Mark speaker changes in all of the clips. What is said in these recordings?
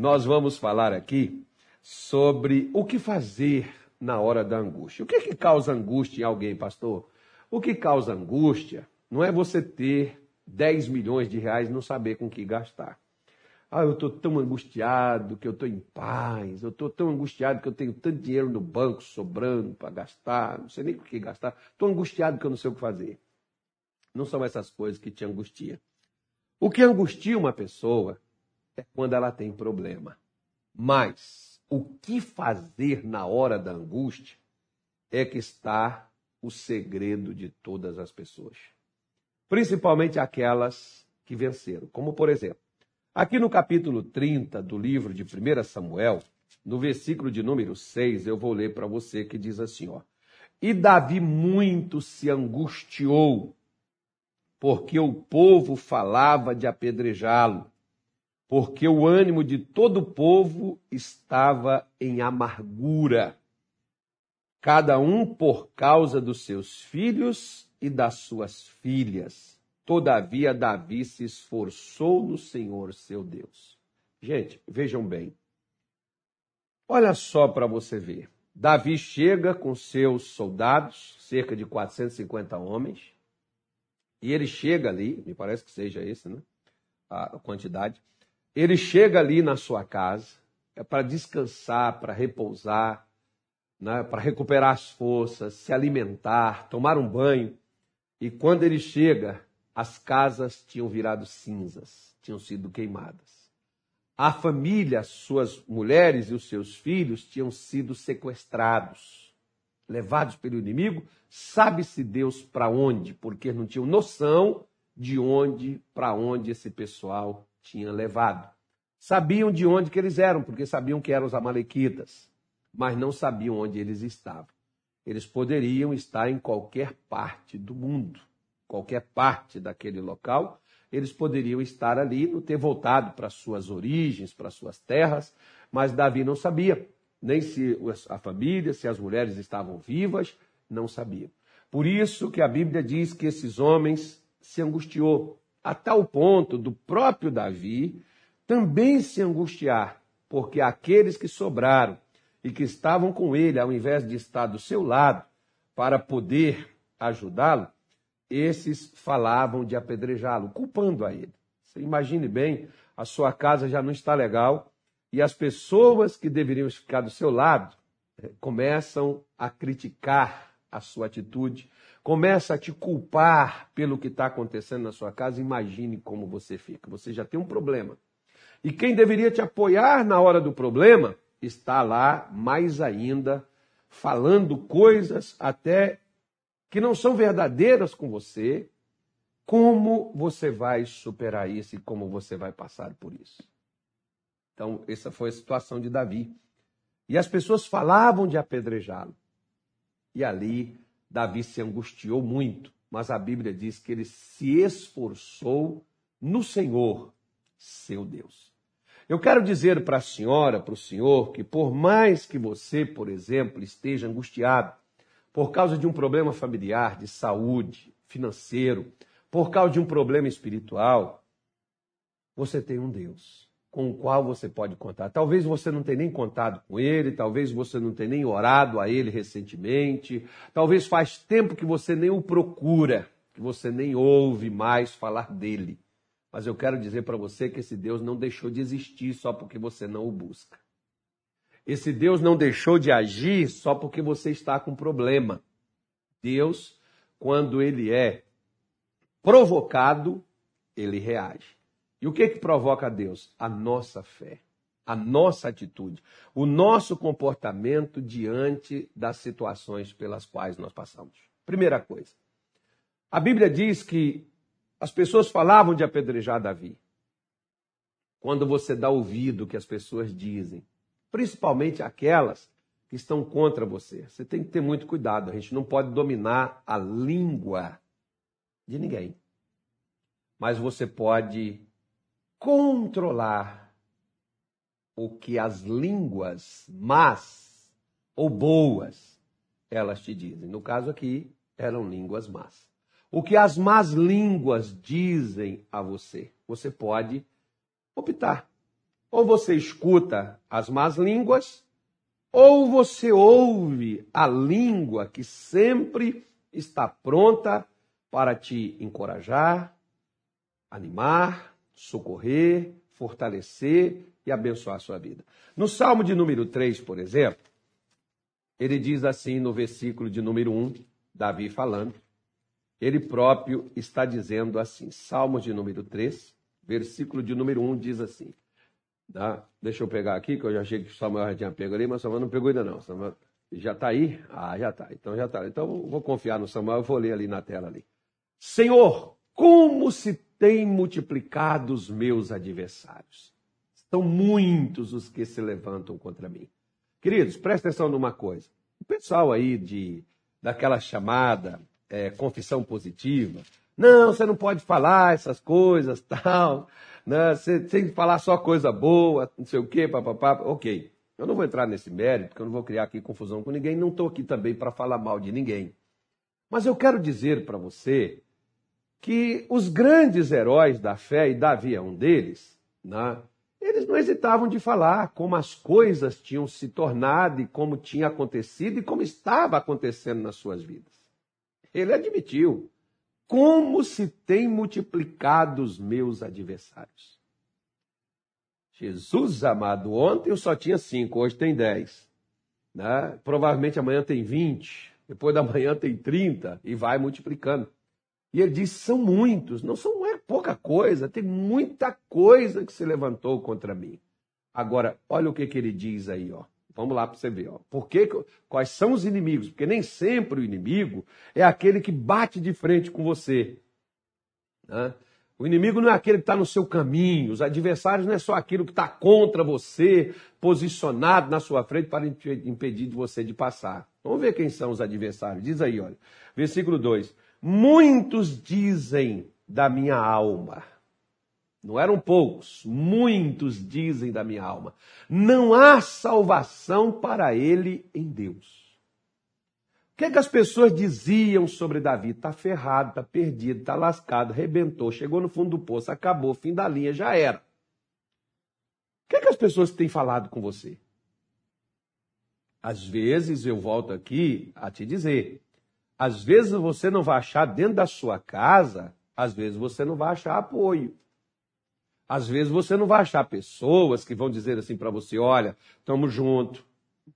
Speaker 1: nós vamos falar aqui sobre o que fazer na hora da angústia. O que, é que causa angústia em alguém, pastor? O que causa angústia não é você ter 10 milhões de reais e não saber com que gastar. Ah, eu estou tão angustiado que eu estou em paz, eu estou tão angustiado que eu tenho tanto dinheiro no banco sobrando para gastar, não sei nem o que gastar, estou angustiado que eu não sei o que fazer. Não são essas coisas que te angustiam. O que angustia uma pessoa quando ela tem problema. Mas o que fazer na hora da angústia é que está o segredo de todas as pessoas. Principalmente aquelas que venceram. Como, por exemplo, Aqui no capítulo 30 do livro de 1 Samuel, no versículo de número 6, eu vou ler para você que diz assim, ó: E Davi muito se angustiou, porque o povo falava de apedrejá-lo, porque o ânimo de todo o povo estava em amargura, cada um por causa dos seus filhos e das suas filhas. Todavia, Davi se esforçou no Senhor seu Deus. Gente, vejam bem. Olha só para você ver. Davi chega com seus soldados, cerca de 450 homens, e ele chega ali, me parece que seja esse, né? A quantidade. Ele chega ali na sua casa, é para descansar, para repousar, né? para recuperar as forças, se alimentar, tomar um banho. E quando ele chega, as casas tinham virado cinzas, tinham sido queimadas. A família, suas mulheres e os seus filhos tinham sido sequestrados, levados pelo inimigo, sabe-se Deus para onde, porque não tinham noção de onde, para onde esse pessoal tinha levado. Sabiam de onde que eles eram, porque sabiam que eram os amalequitas, mas não sabiam onde eles estavam. Eles poderiam estar em qualquer parte do mundo qualquer parte daquele local, eles poderiam estar ali, não ter voltado para suas origens, para suas terras, mas Davi não sabia, nem se a família, se as mulheres estavam vivas, não sabia. Por isso que a Bíblia diz que esses homens se angustiou, a tal ponto do próprio Davi também se angustiar, porque aqueles que sobraram e que estavam com ele, ao invés de estar do seu lado para poder ajudá-lo, esses falavam de apedrejá-lo, culpando a ele. Você imagine bem, a sua casa já não está legal e as pessoas que deveriam ficar do seu lado eh, começam a criticar a sua atitude, começa a te culpar pelo que está acontecendo na sua casa. Imagine como você fica. Você já tem um problema. E quem deveria te apoiar na hora do problema está lá mais ainda falando coisas até que não são verdadeiras com você, como você vai superar isso e como você vai passar por isso? Então, essa foi a situação de Davi. E as pessoas falavam de apedrejá-lo. E ali, Davi se angustiou muito, mas a Bíblia diz que ele se esforçou no Senhor, seu Deus. Eu quero dizer para a senhora, para o senhor, que por mais que você, por exemplo, esteja angustiado, por causa de um problema familiar, de saúde, financeiro, por causa de um problema espiritual, você tem um Deus com o qual você pode contar. Talvez você não tenha nem contado com ele, talvez você não tenha nem orado a ele recentemente, talvez faz tempo que você nem o procura, que você nem ouve mais falar dele. Mas eu quero dizer para você que esse Deus não deixou de existir só porque você não o busca. Esse Deus não deixou de agir só porque você está com problema. Deus, quando ele é provocado, ele reage. E o que que provoca Deus? A nossa fé, a nossa atitude, o nosso comportamento diante das situações pelas quais nós passamos. Primeira coisa. A Bíblia diz que as pessoas falavam de apedrejar Davi. Quando você dá ouvido que as pessoas dizem, principalmente aquelas que estão contra você. Você tem que ter muito cuidado, a gente não pode dominar a língua de ninguém. Mas você pode controlar o que as línguas más ou boas elas te dizem. No caso aqui, eram línguas más. O que as más línguas dizem a você, você pode optar Ou você escuta as más línguas, ou você ouve a língua que sempre está pronta para te encorajar, animar, socorrer, fortalecer e abençoar a sua vida. No Salmo de número 3, por exemplo, ele diz assim no versículo de número 1, Davi falando, ele próprio está dizendo assim, Salmo de número 3, versículo de número 1 diz assim, tá? deixa eu pegar aqui, que eu já achei que o Samuel já tinha pego ali, mas o Samuel não pegou ainda não. Samuel, já está aí? Ah, já está. Então já está. Então vou confiar no Samuel, eu vou ler ali na tela ali. Senhor, como se tem multiplicado os meus adversários. São muitos os que se levantam contra mim. Queridos, presta atenção numa coisa. O pessoal aí de daquela chamada é, confissão positiva, não, você não pode falar essas coisas, tal, né? Você tem que falar só coisa boa, não sei o quê, papapá. Ok, eu não vou entrar nesse mérito, porque eu não vou criar aqui confusão com ninguém, não estou aqui também para falar mal de ninguém. Mas eu quero dizer para você que os grandes heróis da fé, e Davi é um deles, né? eles não hesitavam de falar como as coisas tinham se tornado e como tinha acontecido e como estava acontecendo nas suas vidas. Ele admitiu: como se tem multiplicado os meus adversários. Jesus amado, ontem eu só tinha cinco, hoje tem dez. Né? Provavelmente amanhã tem vinte, depois da manhã tem trinta e vai multiplicando. E ele diz: são muitos, não são é pouca coisa, tem muita coisa que se levantou contra mim. Agora, olha o que, que ele diz aí, ó. Vamos lá para você ver, ó. Por que, quais são os inimigos? Porque nem sempre o inimigo é aquele que bate de frente com você. Né? O inimigo não é aquele que está no seu caminho, os adversários não é só aquilo que está contra você, posicionado na sua frente para impedir você de passar. Vamos ver quem são os adversários. Diz aí, olha. Versículo 2. Muitos dizem da minha alma. Não eram poucos, muitos dizem da minha alma. Não há salvação para ele em Deus. O que, é que as pessoas diziam sobre Davi? Está ferrado, está perdido, está lascado, rebentou, chegou no fundo do poço, acabou, fim da linha, já era. O que, é que as pessoas têm falado com você? Às vezes eu volto aqui a te dizer, às vezes você não vai achar dentro da sua casa, às vezes você não vai achar apoio. Às vezes você não vai achar pessoas que vão dizer assim para você: olha, estamos juntos,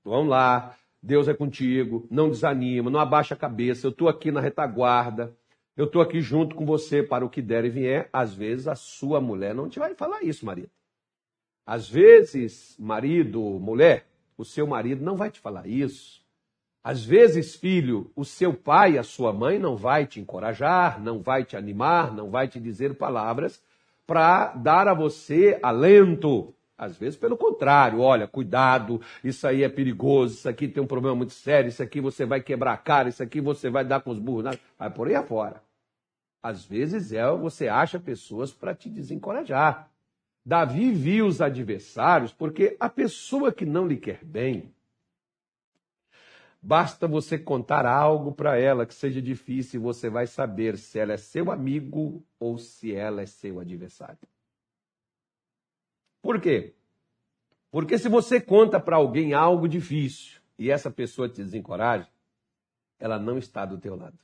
Speaker 1: vamos lá, Deus é contigo, não desanima, não abaixa a cabeça, eu estou aqui na retaguarda, eu estou aqui junto com você para o que der e vier. Às vezes a sua mulher não te vai falar isso, marido. Às vezes, marido, mulher, o seu marido não vai te falar isso. Às vezes, filho, o seu pai, a sua mãe não vai te encorajar, não vai te animar, não vai te dizer palavras para dar a você alento. Às vezes, pelo contrário, olha, cuidado, isso aí é perigoso, isso aqui tem um problema muito sério, isso aqui você vai quebrar a cara, isso aqui você vai dar com os burros, vai por aí afora. Às vezes é você acha pessoas para te desencorajar. Davi viu os adversários porque a pessoa que não lhe quer bem, Basta você contar algo para ela que seja difícil e você vai saber se ela é seu amigo ou se ela é seu adversário. Por quê? Porque se você conta para alguém algo difícil e essa pessoa te desencoraja, ela não está do teu lado.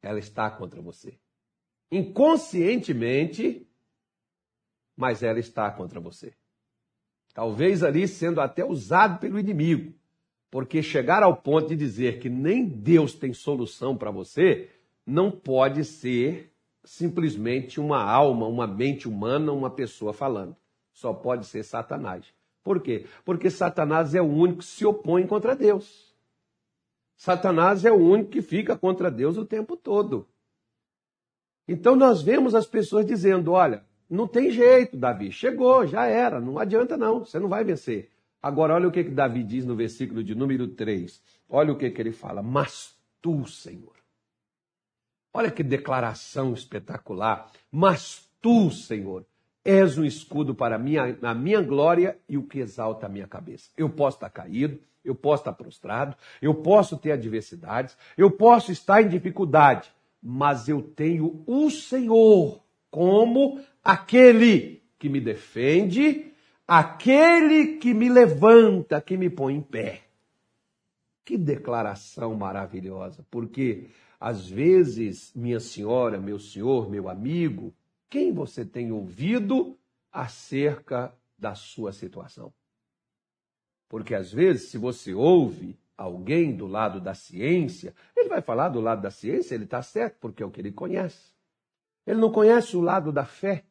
Speaker 1: Ela está contra você. Inconscientemente, mas ela está contra você. Talvez ali sendo até usado pelo inimigo. Porque chegar ao ponto de dizer que nem Deus tem solução para você, não pode ser simplesmente uma alma, uma mente humana, uma pessoa falando. Só pode ser Satanás. Por quê? Porque Satanás é o único que se opõe contra Deus. Satanás é o único que fica contra Deus o tempo todo. Então nós vemos as pessoas dizendo: olha, não tem jeito, Davi. Chegou, já era. Não adianta, não. Você não vai vencer. Agora, olha o que, que Davi diz no versículo de número 3. Olha o que, que ele fala. Mas tu, Senhor. Olha que declaração espetacular. Mas tu, Senhor, és um escudo para a minha, a minha glória e o que exalta a minha cabeça. Eu posso estar caído, eu posso estar prostrado, eu posso ter adversidades, eu posso estar em dificuldade, mas eu tenho o Senhor como aquele que me defende, aquele que me levanta, que me põe em pé. Que declaração maravilhosa, porque às vezes, minha senhora, meu senhor, meu amigo, quem você tem ouvido acerca da sua situação? Porque às vezes, se você ouve alguém do lado da ciência, ele vai falar do lado da ciência, ele está certo, porque é o que ele conhece. Ele não conhece o lado da fé.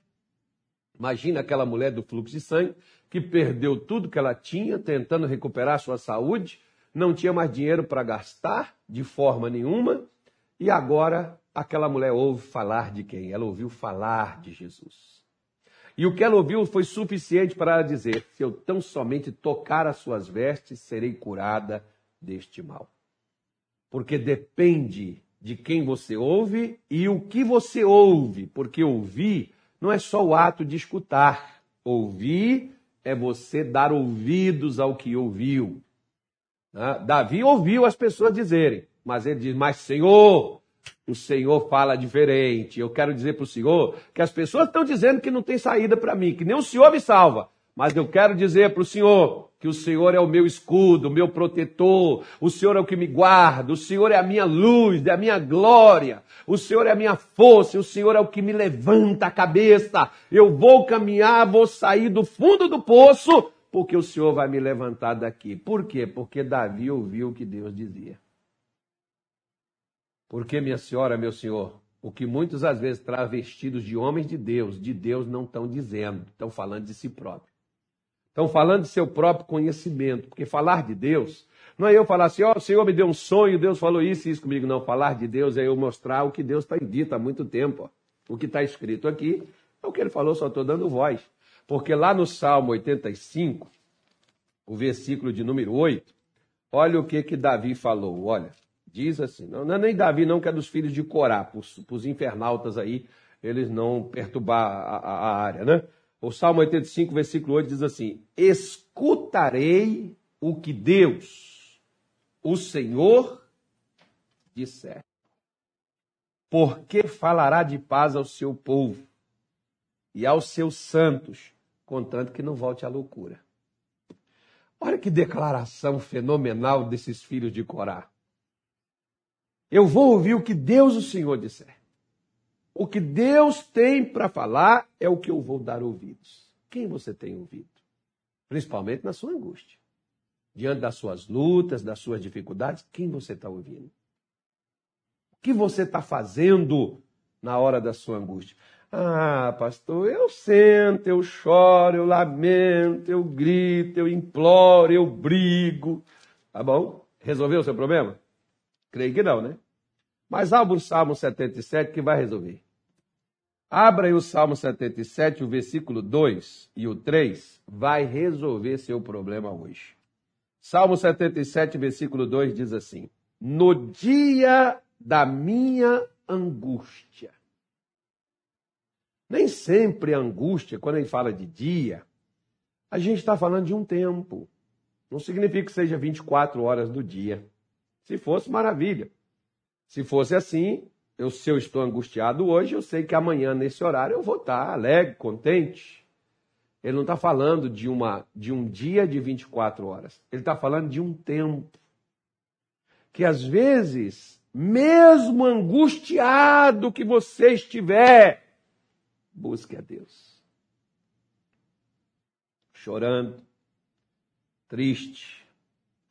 Speaker 1: Imagina aquela mulher do fluxo de sangue que perdeu tudo que ela tinha, tentando recuperar sua saúde, não tinha mais dinheiro para gastar de forma nenhuma, e agora aquela mulher ouve falar de quem? Ela ouviu falar de Jesus. E o que ela ouviu foi suficiente para ela dizer: se eu tão somente tocar as suas vestes, serei curada deste mal. Porque depende de quem você ouve e o que você ouve, porque ouvir não é só o ato de escutar. Ouvir é você dar ouvidos ao que ouviu. Né? Davi ouviu as pessoas dizerem, mas ele diz: Mas Senhor, o Senhor fala diferente. Eu quero dizer para o Senhor que as pessoas estão dizendo que não tem saída para mim, que nem o Senhor me salva. Mas eu quero dizer para o Senhor que o Senhor é o meu escudo, o meu protetor, o Senhor é o que me guarda, o Senhor é a minha luz, é a minha glória, o Senhor é a minha força, o Senhor é o que me levanta a cabeça. Eu vou caminhar, vou sair do fundo do poço, porque o Senhor vai me levantar daqui. Por quê? Porque Davi ouviu o que Deus dizia. Porque, minha senhora, meu senhor, o que muitos às vezes travestidos de homens de Deus, de Deus não estão dizendo, estão falando de si próprio. Estão falando de seu próprio conhecimento, porque falar de Deus não é eu falar assim, ó, oh, o Senhor me deu um sonho, Deus falou isso e isso comigo. Não, falar de Deus é eu mostrar o que Deus está dito há muito tempo. Ó. O que está escrito aqui é o que ele falou, só estou dando voz. Porque lá no Salmo 85, o versículo de número 8, olha o que que Davi falou, olha. Diz assim, não, não é nem Davi não, que é dos filhos de Corá, para os infernautas aí, eles não perturbar a, a, a área, né? O Salmo 85, versículo 8 diz assim: Escutarei o que Deus, o Senhor, disser. Porque falará de paz ao seu povo e aos seus santos, contanto que não volte à loucura. Olha que declaração fenomenal desses filhos de Corá. Eu vou ouvir o que Deus, o Senhor, disser. O que Deus tem para falar é o que eu vou dar ouvidos. Quem você tem ouvido? Principalmente na sua angústia. Diante das suas lutas, das suas dificuldades, quem você está ouvindo? O que você está fazendo na hora da sua angústia? Ah, pastor, eu sento, eu choro, eu lamento, eu grito, eu imploro, eu brigo. Tá bom? Resolveu o seu problema? Creio que não, né? Mas abra o Salmo 77 que vai resolver. Abra aí o Salmo 77, o versículo 2 e o 3, vai resolver seu problema hoje. Salmo 77, versículo 2 diz assim: No dia da minha angústia. Nem sempre a angústia, quando ele fala de dia, a gente está falando de um tempo. Não significa que seja 24 horas do dia. Se fosse, maravilha. Se fosse assim, eu, se eu estou angustiado hoje, eu sei que amanhã, nesse horário, eu vou estar alegre, contente. Ele não está falando de, uma, de um dia de 24 horas. Ele está falando de um tempo. Que às vezes, mesmo angustiado que você estiver, busque a Deus. Chorando, triste,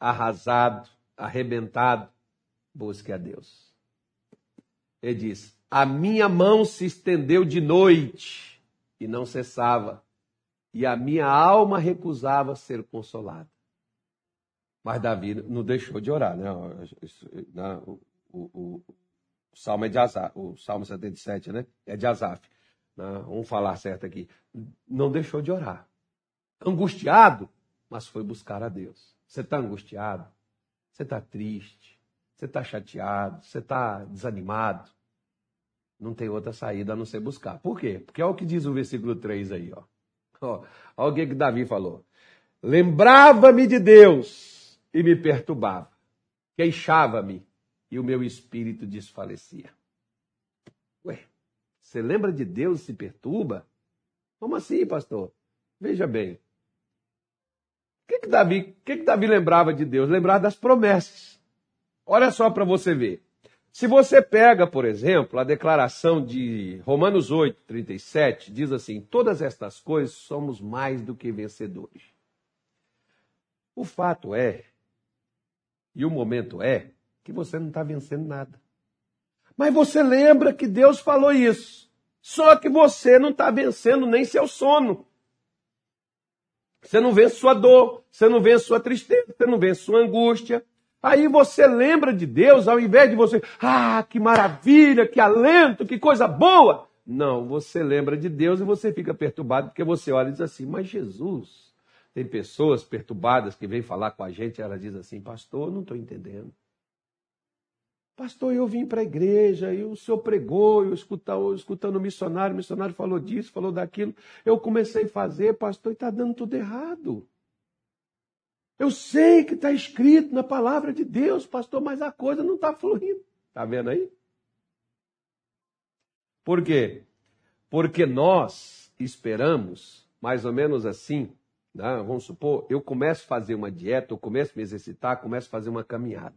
Speaker 1: arrasado, arrebentado, busque a Deus. Ele diz: A minha mão se estendeu de noite e não cessava, e a minha alma recusava ser consolada. Mas Davi não deixou de orar, né? O, o, o, o Salmo é de Azaf, o Salmo 77, né? É de Azaf. Né? Vamos falar certo aqui. Não deixou de orar. Angustiado, mas foi buscar a Deus. Você está angustiado? Você está triste? Você está chateado? Você está desanimado? Não tem outra saída a não ser buscar. Por quê? Porque olha o que diz o versículo 3 aí, ó. ó olha o que, que Davi falou. Lembrava-me de Deus e me perturbava. Queixava-me e o meu espírito desfalecia. Ué, você lembra de Deus e se perturba? Como assim, pastor? Veja bem. O que, que, Davi, que, que Davi lembrava de Deus? Lembrava das promessas. Olha só para você ver. Se você pega, por exemplo, a declaração de Romanos 8, 37, diz assim: Todas estas coisas somos mais do que vencedores. O fato é, e o momento é, que você não está vencendo nada. Mas você lembra que Deus falou isso. Só que você não está vencendo nem seu sono. Você não vence sua dor, você não vence sua tristeza, você não vence sua angústia, Aí você lembra de Deus, ao invés de você, ah, que maravilha, que alento, que coisa boa. Não, você lembra de Deus e você fica perturbado porque você olha e diz assim, mas Jesus. Tem pessoas perturbadas que vêm falar com a gente e ela diz assim, pastor, não estou entendendo. Pastor, eu vim para a igreja e o senhor pregou, eu escutando, escutando o missionário, o missionário falou disso, falou daquilo. Eu comecei a fazer, pastor, e está dando tudo errado. Eu sei que está escrito na palavra de Deus, pastor, mas a coisa não está fluindo. Está vendo aí? Por quê? Porque nós esperamos, mais ou menos assim, né? vamos supor, eu começo a fazer uma dieta, eu começo a me exercitar, começo a fazer uma caminhada.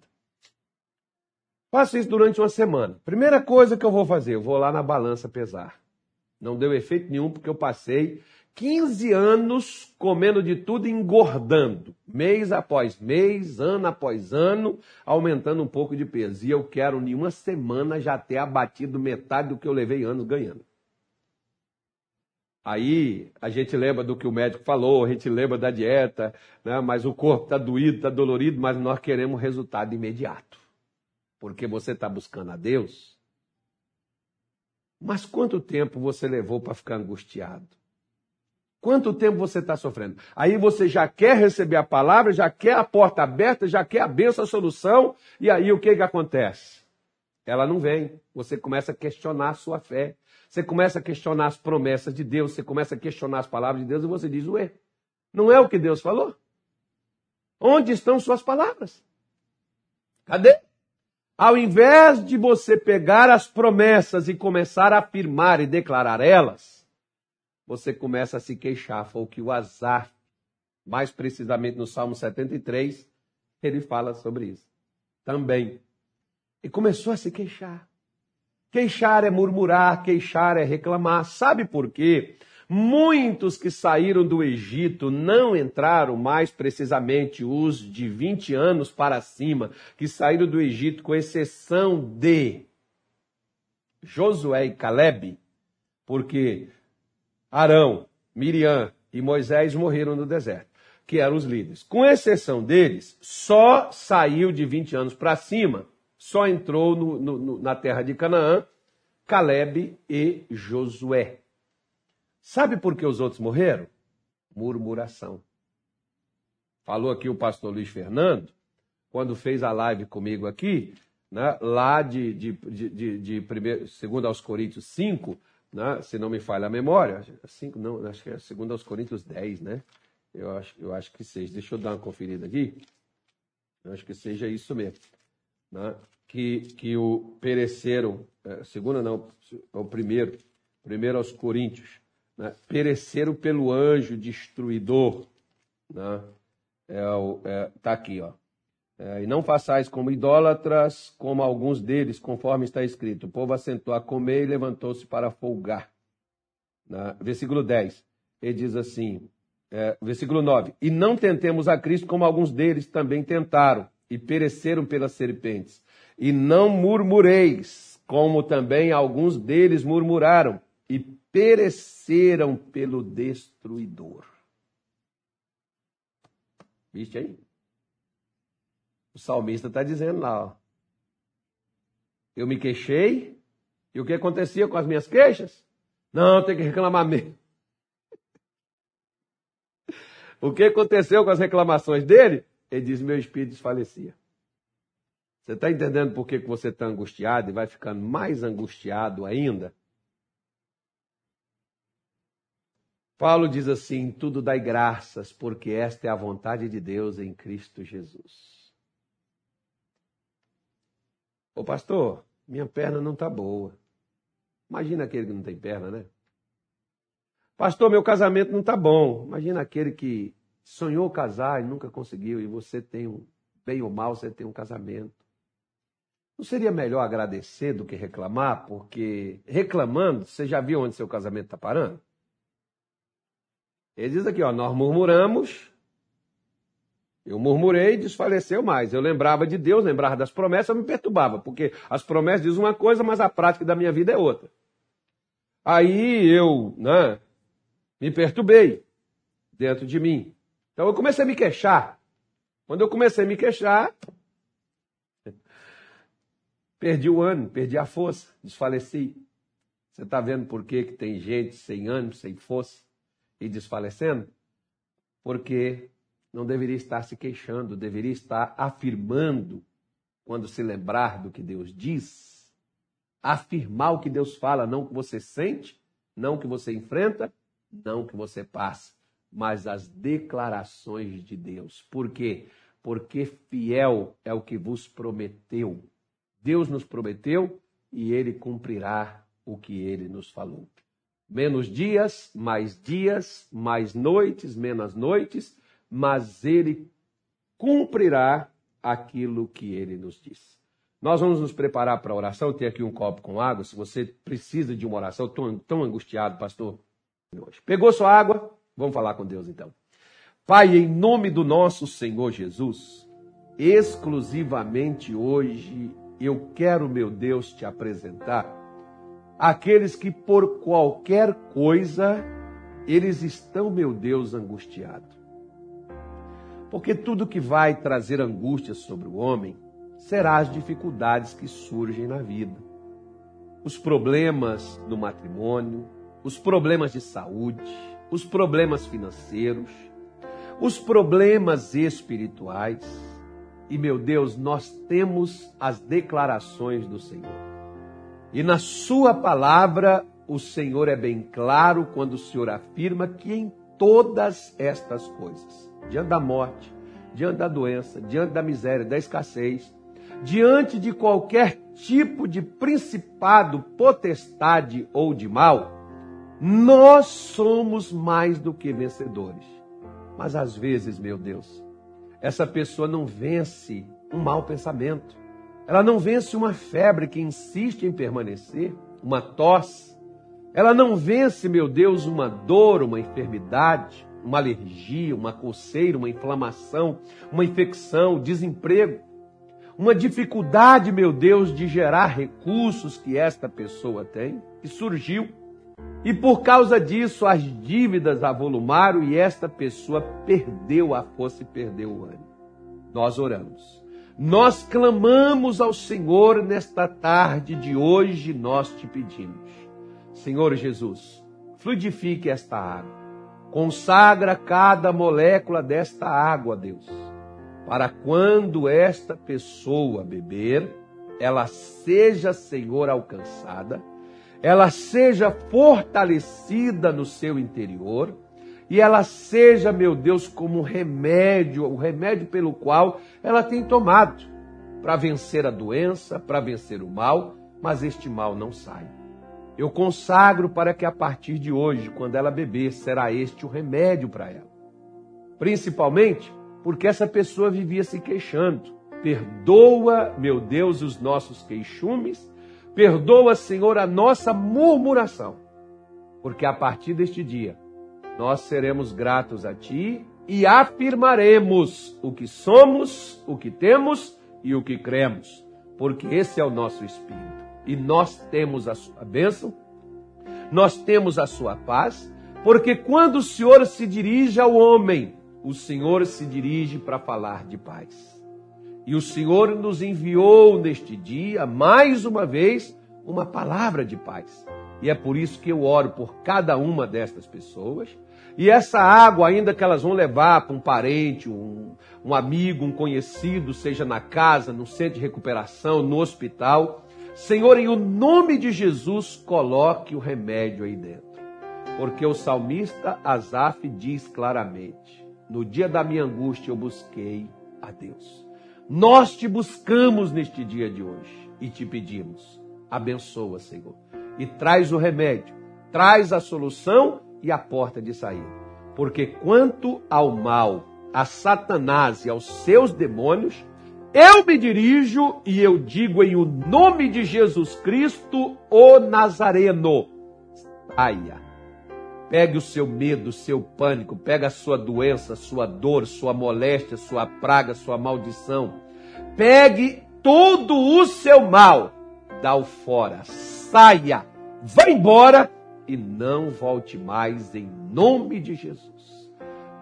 Speaker 1: Faço isso durante uma semana. Primeira coisa que eu vou fazer, eu vou lá na balança pesar. Não deu efeito nenhum porque eu passei 15 anos comendo de tudo e engordando, mês após mês, ano após ano, aumentando um pouco de peso. E eu quero, em uma semana, já ter abatido metade do que eu levei anos ganhando. Aí a gente lembra do que o médico falou, a gente lembra da dieta, né? mas o corpo está doído, está dolorido, mas nós queremos resultado imediato. Porque você está buscando a Deus. Mas quanto tempo você levou para ficar angustiado? Quanto tempo você está sofrendo? Aí você já quer receber a palavra, já quer a porta aberta, já quer a benção, a solução, e aí o que, que acontece? Ela não vem. Você começa a questionar a sua fé. Você começa a questionar as promessas de Deus, você começa a questionar as palavras de Deus e você diz, ué, não é o que Deus falou? Onde estão suas palavras? Cadê? Ao invés de você pegar as promessas e começar a afirmar e declarar elas, você começa a se queixar. Foi o que o azar, mais precisamente no Salmo 73, ele fala sobre isso. Também. E começou a se queixar. Queixar é murmurar, queixar é reclamar. Sabe por quê? Muitos que saíram do Egito não entraram, mais precisamente os de 20 anos para cima, que saíram do Egito, com exceção de Josué e Caleb, porque Arão, Miriam e Moisés morreram no deserto, que eram os líderes. Com exceção deles, só saiu de 20 anos para cima, só entrou no, no, na terra de Canaã Caleb e Josué. Sabe por que os outros morreram? Murmuração. Falou aqui o pastor Luiz Fernando, quando fez a live comigo aqui, né, lá de, de, de, de, de primeiro, segundo aos Coríntios 5, né? se não me falha a memória, cinco, não, acho que é segundo aos Coríntios 10, né? Eu acho, eu acho que seja. Deixa eu dar uma conferida aqui. Eu acho que seja isso mesmo. Né? Que, que o pereceram, é, segunda não, é o primeiro, primeiro aos Coríntios, né? pereceram pelo anjo destruidor. Né? É, é, tá aqui, ó. É, e não façais como idólatras, como alguns deles, conforme está escrito. O povo assentou a comer e levantou-se para folgar. Na, versículo 10, ele diz assim, é, versículo 9: E não tentemos a Cristo como alguns deles também tentaram e pereceram pelas serpentes. E não murmureis, como também alguns deles murmuraram e pereceram pelo destruidor. Viste aí? O salmista está dizendo lá, ó. Eu me queixei, e o que acontecia com as minhas queixas? Não, tem que reclamar mesmo. o que aconteceu com as reclamações dele? Ele diz: Meu espírito desfalecia. Você está entendendo por que, que você está angustiado e vai ficando mais angustiado ainda? Paulo diz assim: Tudo dai graças, porque esta é a vontade de Deus em Cristo Jesus. Ô pastor, minha perna não está boa. Imagina aquele que não tem perna, né? Pastor, meu casamento não está bom. Imagina aquele que sonhou casar e nunca conseguiu, e você tem um, bem ou mal, você tem um casamento. Não seria melhor agradecer do que reclamar? Porque reclamando, você já viu onde seu casamento está parando? Ele diz aqui, ó, nós murmuramos, eu murmurei e desfaleceu mais. Eu lembrava de Deus, lembrava das promessas, me perturbava, porque as promessas dizem uma coisa, mas a prática da minha vida é outra. Aí eu, né, me perturbei dentro de mim. Então eu comecei a me queixar. Quando eu comecei a me queixar, perdi o ânimo, perdi a força, desfaleci. Você está vendo por que, que tem gente sem ânimo, sem força e desfalecendo? Porque não deveria estar se queixando, deveria estar afirmando quando se lembrar do que Deus diz. Afirmar o que Deus fala, não o que você sente, não o que você enfrenta, não o que você passa, mas as declarações de Deus. Por quê? Porque fiel é o que vos prometeu. Deus nos prometeu e ele cumprirá o que ele nos falou. Menos dias, mais dias, mais noites, menos noites, mas ele cumprirá aquilo que ele nos disse. Nós vamos nos preparar para a oração. Tem aqui um copo com água. Se você precisa de uma oração, estou tão angustiado, pastor, hoje. Pegou sua água? Vamos falar com Deus então. Pai, em nome do nosso Senhor Jesus, exclusivamente hoje eu quero, meu Deus, te apresentar aqueles que por qualquer coisa eles estão, meu Deus, angustiados. Porque tudo que vai trazer angústia sobre o homem será as dificuldades que surgem na vida. Os problemas no matrimônio, os problemas de saúde, os problemas financeiros, os problemas espirituais. E, meu Deus, nós temos as declarações do Senhor. E na Sua palavra, o Senhor é bem claro quando o Senhor afirma que em todas estas coisas, diante da morte, diante da doença, diante da miséria, da escassez, diante de qualquer tipo de principado, potestade ou de mal, nós somos mais do que vencedores. Mas às vezes, meu Deus, essa pessoa não vence um mau pensamento. Ela não vence uma febre que insiste em permanecer, uma tosse. Ela não vence, meu Deus, uma dor, uma enfermidade, uma alergia, uma coceira, uma inflamação, uma infecção, desemprego. Uma dificuldade, meu Deus, de gerar recursos que esta pessoa tem, que surgiu e por causa disso, as dívidas avolumaram e esta pessoa perdeu a força e perdeu o ânimo. Nós oramos. Nós clamamos ao Senhor nesta tarde de hoje, nós te pedimos. Senhor Jesus, fluidifique esta água. Consagra cada molécula desta água, Deus, para quando esta pessoa beber, ela seja, Senhor, alcançada ela seja fortalecida no seu interior e ela seja, meu Deus, como remédio, o remédio pelo qual ela tem tomado para vencer a doença, para vencer o mal, mas este mal não sai. Eu consagro para que a partir de hoje, quando ela beber, será este o remédio para ela. Principalmente porque essa pessoa vivia se queixando. Perdoa, meu Deus, os nossos queixumes Perdoa, Senhor, a nossa murmuração, porque a partir deste dia nós seremos gratos a Ti e afirmaremos o que somos, o que temos e o que cremos, porque esse é o nosso espírito. E nós temos a Sua bênção, nós temos a Sua paz, porque quando o Senhor se dirige ao homem, o Senhor se dirige para falar de paz. E o Senhor nos enviou neste dia, mais uma vez, uma palavra de paz. E é por isso que eu oro por cada uma destas pessoas. E essa água, ainda que elas vão levar para um parente, um, um amigo, um conhecido, seja na casa, no centro de recuperação, no hospital, Senhor, em o nome de Jesus, coloque o remédio aí dentro. Porque o salmista Asaf diz claramente: No dia da minha angústia eu busquei a Deus. Nós te buscamos neste dia de hoje e te pedimos, abençoa, Senhor, e traz o remédio, traz a solução e a porta de saída. Porque quanto ao mal, a Satanás e aos seus demônios, eu me dirijo e eu digo em o nome de Jesus Cristo, o Nazareno, saia. Pegue o seu medo, o seu pânico, pega a sua doença, sua dor, sua moléstia, sua praga, sua maldição. Pegue todo o seu mal, dá-o fora, saia, vá embora e não volte mais em nome de Jesus.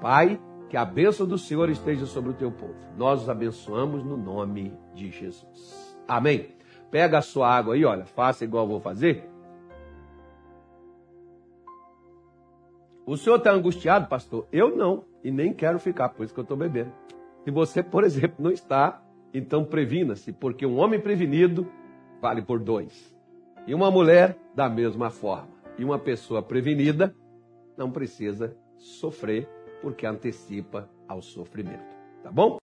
Speaker 1: Pai, que a bênção do Senhor esteja sobre o teu povo. Nós os abençoamos no nome de Jesus. Amém. Pega a sua água aí, olha, faça igual eu vou fazer. O senhor está angustiado, pastor? Eu não, e nem quero ficar, por isso que eu estou bebendo. Se você, por exemplo, não está, então previna-se, porque um homem prevenido vale por dois. E uma mulher, da mesma forma. E uma pessoa prevenida não precisa sofrer porque antecipa ao sofrimento. Tá bom?